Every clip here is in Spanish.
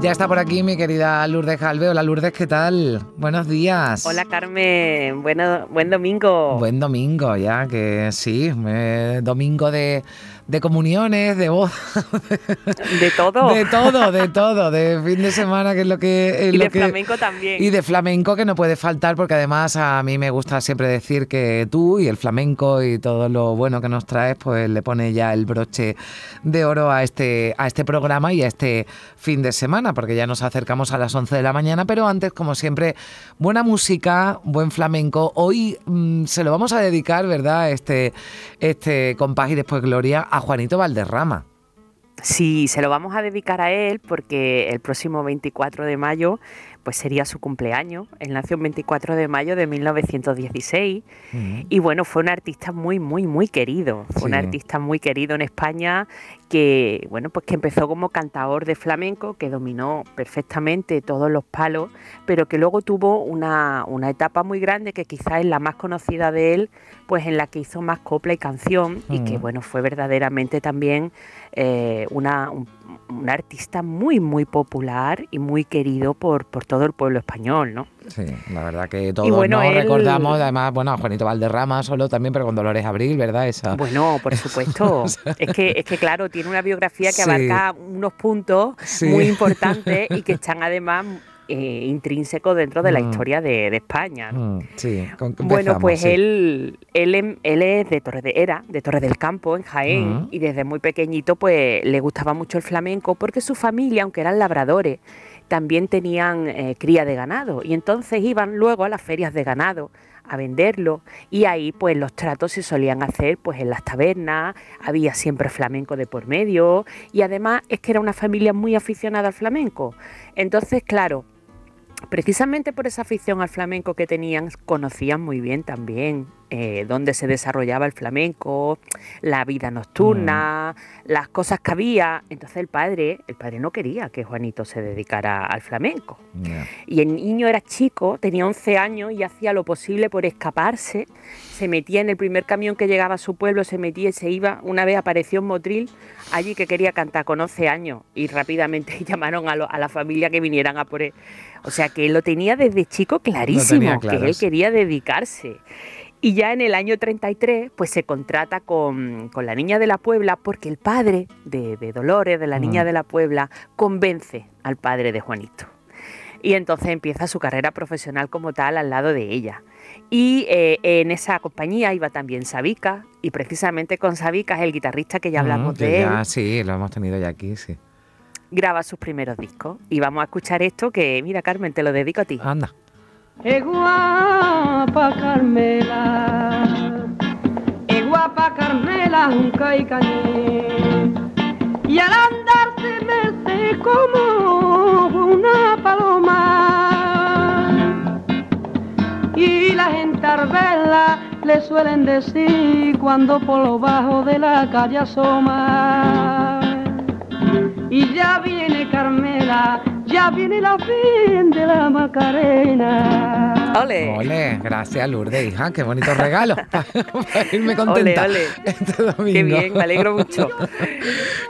Ya está por aquí mi querida Lourdes Jalve. Hola Lourdes, ¿qué tal? Buenos días. Hola Carmen, bueno, buen domingo. Buen domingo, ya que sí, domingo de, de comuniones, de voz. De todo. De todo, de todo, de fin de semana, que es lo que... y de flamenco también. Y de flamenco que no puede faltar, porque además a mí me gusta siempre decir que tú y el flamenco y todo lo bueno que nos traes, pues le pone ya el broche de oro a este, a este programa y a este fin de semana, porque ya nos acercamos a las 11 de la mañana, pero antes, como siempre, buena música, buen flamenco. Hoy mm, se lo vamos a dedicar, ¿verdad? Este, este compás y después Gloria Juanito Valderrama. Sí, se lo vamos a dedicar a él porque el próximo 24 de mayo pues sería su cumpleaños. Él nació el 24 de mayo de 1916 y bueno, fue un artista muy, muy, muy querido. Fue un artista muy querido en España que, bueno, pues que empezó como cantador de flamenco, que dominó perfectamente todos los palos, pero que luego tuvo una, una etapa muy grande que quizás es la más conocida de él, pues en la que hizo más copla y canción y que, bueno, fue verdaderamente también eh, una, un, artista muy, muy popular y muy querido por, por todo el pueblo español, ¿no? Sí, la verdad que todos nos recordamos, además, bueno, a Juanito Valderrama solo también, pero con Dolores Abril, ¿verdad? Esa. Bueno, por supuesto. es, que, es que, claro, tiene una biografía que abarca unos puntos muy importantes y que están además eh, intrínseco dentro de la mm. historia de, España. Mm, sí, bueno, pues él, él, él, es de Torre de, era de del Campo, en Jaén, mm. y desde muy pequeñito pues le gustaba mucho el flamenco porque su familia, aunque eran labradores, también tenían eh, cría de ganado. Y entonces iban luego a las ferias de ganado a venderlo. Y ahí pues los tratos se solían hacer pues en las tabernas, había siempre flamenco de por medio. Y además es que era una familia muy aficionada al flamenco. Entonces, claro, precisamente por esa afición al flamenco que tenían, conocían muy bien también eh, dónde se desarrollaba el flamenco, la vida nocturna, mm. las cosas que había. Entonces el padre, el padre no quería que Juanito se dedicara al flamenco. Y el niño era chico, tenía 11 años y hacía lo posible por escaparse. Se metía en el primer camión que llegaba a su pueblo, se metía y se iba. Una vez apareció un Motril allí que quería cantar con 11 años y rápidamente llamaron a, a la familia que vinieran a por él. O sea que él lo tenía desde chico clarísimo, que él quería dedicarse. Y ya en el año 33, pues se contrata con, la Niña de la Puebla porque el padre de, Dolores, de la Niña de la Puebla, convence al padre de Juanito. Y entonces empieza su carrera profesional como tal al lado de ella. Y eh, en esa compañía iba también Sabica, y precisamente con Sabica es el guitarrista que ya hablamos de él. Sí, lo hemos tenido ya aquí, sí. Graba sus primeros discos. Y vamos a escuchar esto que, mira Carmen, te lo dedico a ti. Anda. Es guapa Carmela, es guapa Carmela, un y Y al andar se me como una paloma. Y la gente arbela le suelen decir cuando por lo bajo de la calle asoma. Y ya viene Carmela ya viene la fin de la Macarena. Ole. Ole, gracias Lourdes, hija, qué bonito regalo para irme contenta. Ole, ole. Este domingo. Qué bien, me alegro mucho.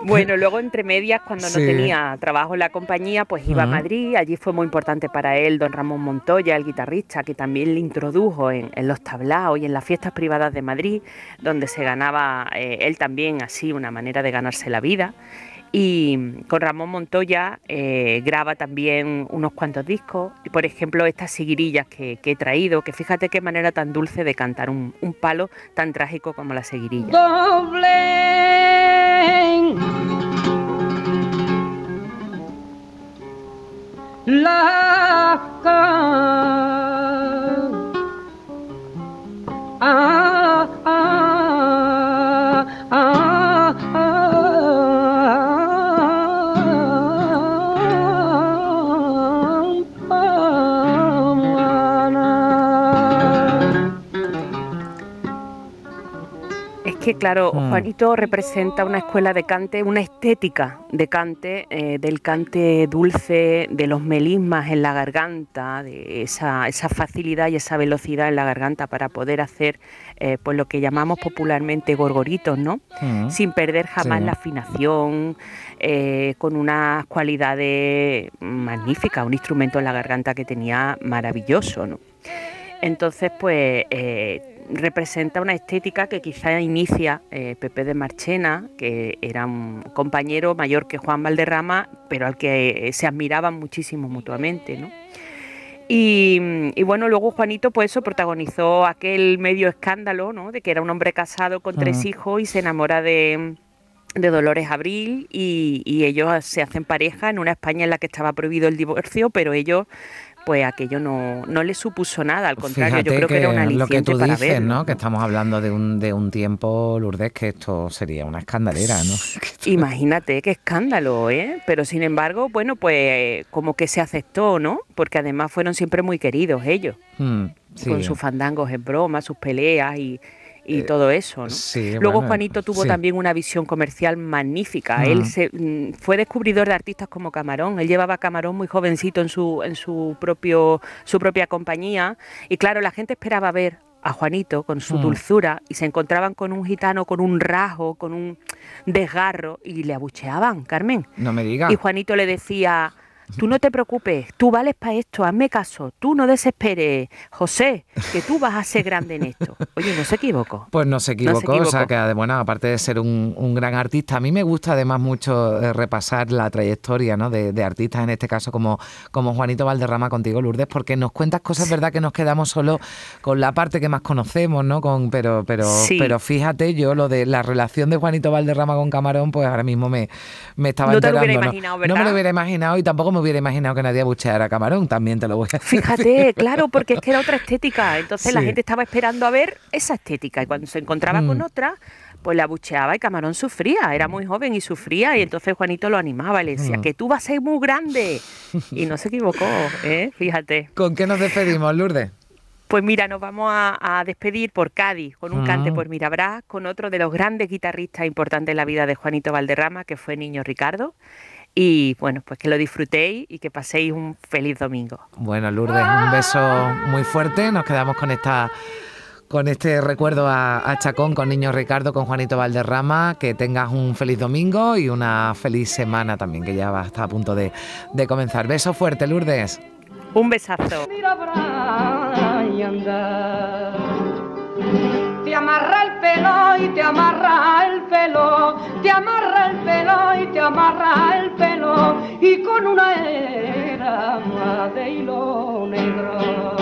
Bueno, luego entre medias, cuando no tenía trabajo en la compañía, pues iba a Madrid. Allí fue muy importante para él don Ramón Montoya, el guitarrista, que también le introdujo en, los tablaos y en las fiestas privadas de Madrid, donde se ganaba eh, él también así una manera de ganarse la vida. Y con Ramón Montoya eh, graba también unos cuantos discos, por ejemplo estas seguirillas que, he traído, que fíjate qué manera tan dulce de cantar un, palo tan trágico como la seguirilla. Que, claro, Mm. Juanito representa una escuela de cante, una estética de cante, eh, del cante dulce, de los melismas en la garganta, de esa, esa facilidad y esa velocidad en la garganta para poder hacer eh, pues lo que llamamos popularmente gorgoritos, ¿no? Mm. Sin perder jamás Sí. la afinación, eh, con unas cualidades magníficas, un instrumento en la garganta que tenía maravilloso, ¿no? Entonces, pues eh, representa una estética que quizá inicia eh, Pepe de Marchena, que era un compañero mayor que Juan Valderrama, pero al que eh, se admiraban muchísimo mutuamente, ¿no? Y, y bueno, luego Juanito, pues eso, protagonizó aquel medio escándalo, ¿no? De que era un hombre casado con tres Mm. hijos y se enamora de, de Dolores Abril y, y ellos se hacen pareja en una España en la que estaba prohibido el divorcio, pero ellos, pues aquello no, no les supuso nada, al contrario, yo creo que, era un lo que aliciente tú para dices, verlo. ¿no? Que estamos hablando de un, de un tiempo, Lourdes, que esto sería una escandalera, ¿no? Imagínate qué escándalo, ¿eh? Pero sin embargo, bueno, pues como que se aceptó, ¿no? Porque además fueron siempre muy queridos ellos, Mm, sí. con sus fandangos en broma, sus peleas y, y todo eso, ¿no? Eh, sí, Luego bueno, Juanito tuvo sí. también una visión comercial magnífica. Mm. Él se, mm, fue descubridor de artistas como Camarón. Él llevaba a Camarón muy jovencito en su en su propio su propia compañía y claro, la gente esperaba ver a Juanito con su Mm. dulzura y se encontraban con un gitano con un rasgo, con un desgarro y le abucheaban, Carmen. No me digas. Y Juanito le decía, tú no te preocupes, tú vales para esto, hazme caso, tú no desesperes, José, que tú vas a ser grande en esto. Oye, no se equivocó. Pues no se equivocó, o sea que bueno, aparte de ser un, un gran artista, a mí me gusta además mucho eh, repasar la trayectoria ¿no? de, de artistas, en este caso como, como Juanito Valderrama contigo, Lourdes, porque nos cuentas cosas, ¿verdad? Que nos quedamos solo con la parte que más conocemos, ¿no? Con, pero, pero, Sí. pero fíjate, yo lo de la relación de Juanito Valderrama con Camarón, pues ahora mismo me, me estaba No te lo enterando. hubiera ¿no? imaginado, No me lo ¿verdad? hubiera imaginado y tampoco me hubiera imaginado que nadie abucheara a Camarón, también te lo voy a decir. Fíjate, claro, porque es que era otra estética. Entonces la gente estaba esperando a ver esa estética y cuando se encontraba con Mm. otra, pues la abucheaba y Camarón sufría. Era muy joven y sufría y entonces Juanito lo animaba le decía Mm. que tú vas a ser muy grande. Y no se equivocó, ¿eh? Fíjate. ¿Con qué nos despedimos, Lourdes? Pues mira, nos vamos a, a despedir por Cádiz, con un cante Mm. por Mirabrás, con otro de los grandes guitarristas importantes en la vida de Juanito Valderrama, que fue Niño Ricardo. Y bueno, pues que lo disfrutéis y que paséis un feliz domingo. Bueno, Lourdes, un beso muy fuerte. Nos quedamos con esta con este recuerdo a, a Chacón, con Niño Ricardo, con Juanito Valderrama. Que tengas un feliz domingo y una feliz semana también, que ya va está a punto de, de comenzar. Beso fuerte, Lourdes. Un besazo. Te amarra el pelo y te amarra el pelo, te amarra el pelo y te amarra el pelo, y con una era de hilo negro.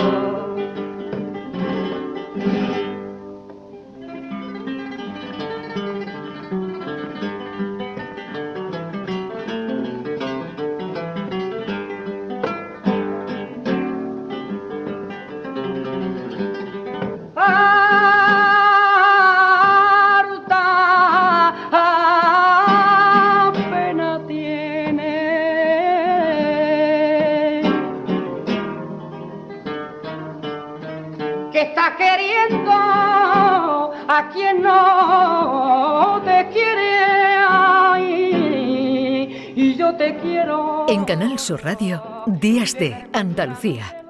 Que está queriendo a quien no te quiere ay, y yo te quiero. En Canal Sur Radio, Días de Andalucía,